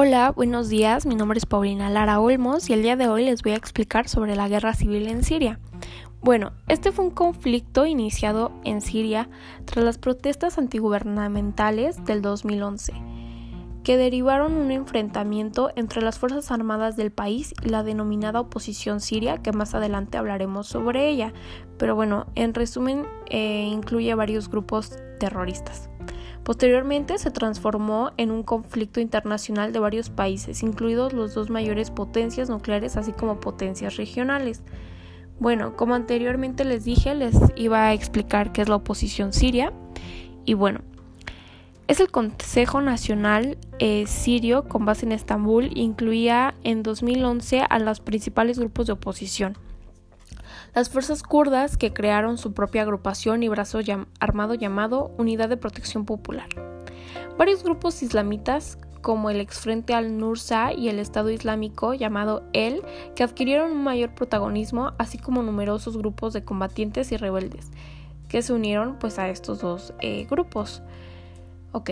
Hola, buenos días. Mi nombre es Paulina Lara Olmos y el día de hoy les voy a explicar sobre la guerra civil en Siria. Bueno, este fue un conflicto iniciado en Siria tras las protestas antigubernamentales del 2011, que derivaron un enfrentamiento entre las Fuerzas Armadas del país y la denominada oposición siria, que más adelante hablaremos sobre ella. Pero bueno, en resumen, eh, incluye varios grupos terroristas. Posteriormente se transformó en un conflicto internacional de varios países, incluidos los dos mayores potencias nucleares, así como potencias regionales. Bueno, como anteriormente les dije, les iba a explicar qué es la oposición siria. Y bueno, es el Consejo Nacional eh, Sirio con base en Estambul, incluía en 2011 a los principales grupos de oposición las fuerzas kurdas que crearon su propia agrupación y brazo armado llamado Unidad de Protección Popular. Varios grupos islamitas como el exfrente al-Nusra y el Estado Islámico llamado EL, que adquirieron un mayor protagonismo, así como numerosos grupos de combatientes y rebeldes, que se unieron pues a estos dos eh, grupos. Ok,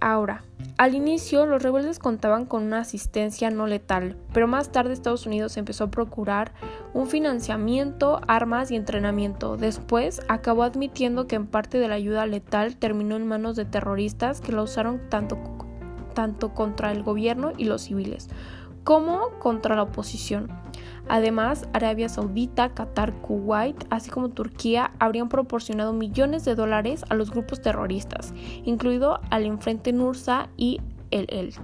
Ahora, al inicio los rebeldes contaban con una asistencia no letal, pero más tarde Estados Unidos empezó a procurar un financiamiento, armas y entrenamiento. Después acabó admitiendo que en parte de la ayuda letal terminó en manos de terroristas que la usaron tanto, tanto contra el gobierno y los civiles como contra la oposición. Además, Arabia Saudita, Qatar, Kuwait, así como Turquía, habrían proporcionado millones de dólares a los grupos terroristas, incluido al Enfrente Nursa y el EL.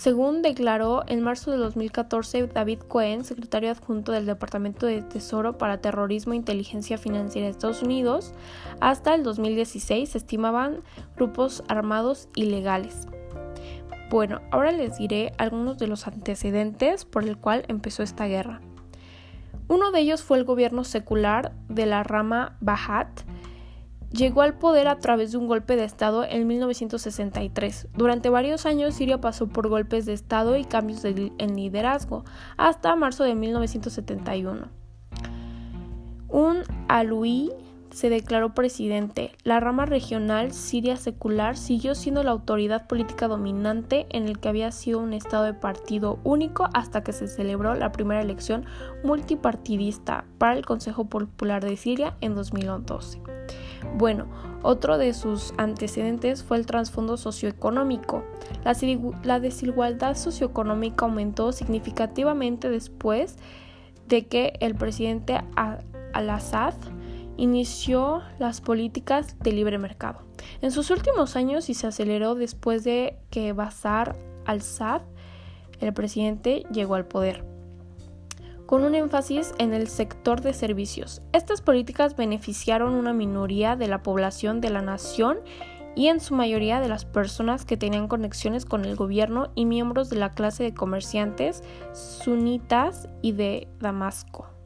Según declaró en marzo de 2014 David Cohen, secretario adjunto del Departamento de Tesoro para Terrorismo e Inteligencia Financiera de Estados Unidos, hasta el 2016 se estimaban grupos armados ilegales. Bueno, ahora les diré algunos de los antecedentes por el cual empezó esta guerra. Uno de ellos fue el gobierno secular de la rama Bahat. Llegó al poder a través de un golpe de Estado en 1963. Durante varios años Siria pasó por golpes de Estado y cambios en liderazgo, hasta marzo de 1971. Un aluí se declaró presidente. La rama regional siria secular siguió siendo la autoridad política dominante en el que había sido un estado de partido único hasta que se celebró la primera elección multipartidista para el Consejo Popular de Siria en 2012. Bueno, otro de sus antecedentes fue el trasfondo socioeconómico. La, desigualdad socioeconómica aumentó significativamente después de que el presidente al-Assad inició las políticas de libre mercado. En sus últimos años y se aceleró después de que Bashar al-Assad, el presidente, llegó al poder con un énfasis en el sector de servicios. Estas políticas beneficiaron una minoría de la población de la nación y en su mayoría de las personas que tenían conexiones con el gobierno y miembros de la clase de comerciantes sunitas y de Damasco.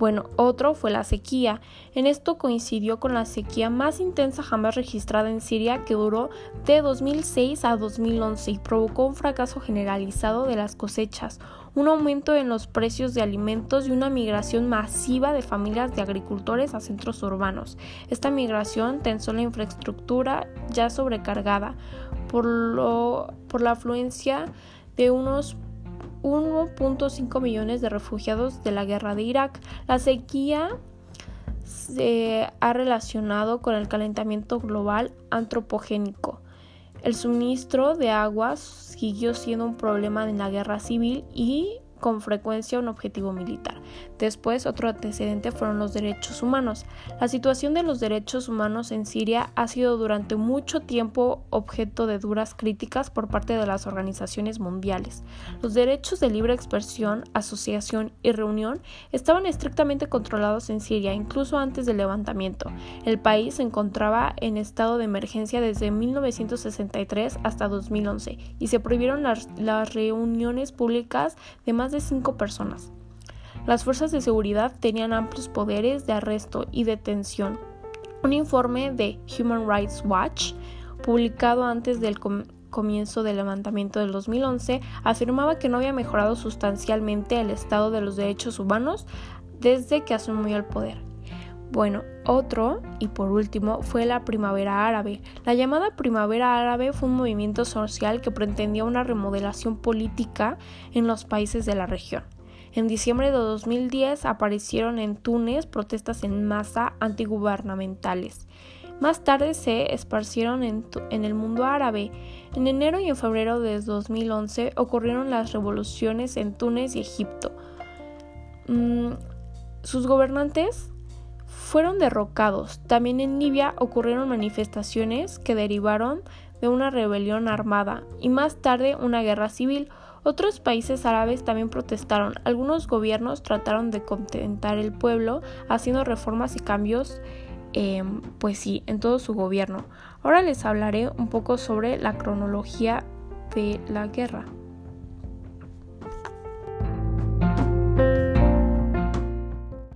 Bueno, otro fue la sequía. En esto coincidió con la sequía más intensa jamás registrada en Siria que duró de 2006 a 2011 y provocó un fracaso generalizado de las cosechas, un aumento en los precios de alimentos y una migración masiva de familias de agricultores a centros urbanos. Esta migración tensó la infraestructura ya sobrecargada por, por la afluencia de unos 1.5 millones de refugiados de la guerra de Irak. La sequía se ha relacionado con el calentamiento global antropogénico. El suministro de agua siguió siendo un problema en la guerra civil y con frecuencia un objetivo militar. Después, otro antecedente fueron los derechos humanos. La situación de los derechos humanos en Siria ha sido durante mucho tiempo objeto de duras críticas por parte de las organizaciones mundiales. Los derechos de libre expresión, asociación y reunión estaban estrictamente controlados en Siria, incluso antes del levantamiento. El país se encontraba en estado de emergencia desde 1963 hasta 2011 y se prohibieron las, las reuniones públicas de más de cinco personas. Las fuerzas de seguridad tenían amplios poderes de arresto y detención. Un informe de Human Rights Watch, publicado antes del comienzo del levantamiento del 2011, afirmaba que no había mejorado sustancialmente el estado de los derechos humanos desde que asumió el poder. Bueno, otro, y por último, fue la Primavera Árabe. La llamada Primavera Árabe fue un movimiento social que pretendía una remodelación política en los países de la región. En diciembre de 2010 aparecieron en Túnez protestas en masa antigubernamentales. Más tarde se esparcieron en, el mundo árabe. En enero y en febrero de 2011 ocurrieron las revoluciones en Túnez y Egipto. Mm, sus gobernantes fueron derrocados. También en Libia ocurrieron manifestaciones que derivaron de una rebelión armada y más tarde una guerra civil. Otros países árabes también protestaron. Algunos gobiernos trataron de contentar el pueblo haciendo reformas y cambios, em, pues sí, en todo su gobierno. Ahora les hablaré un poco sobre la cronología de la guerra.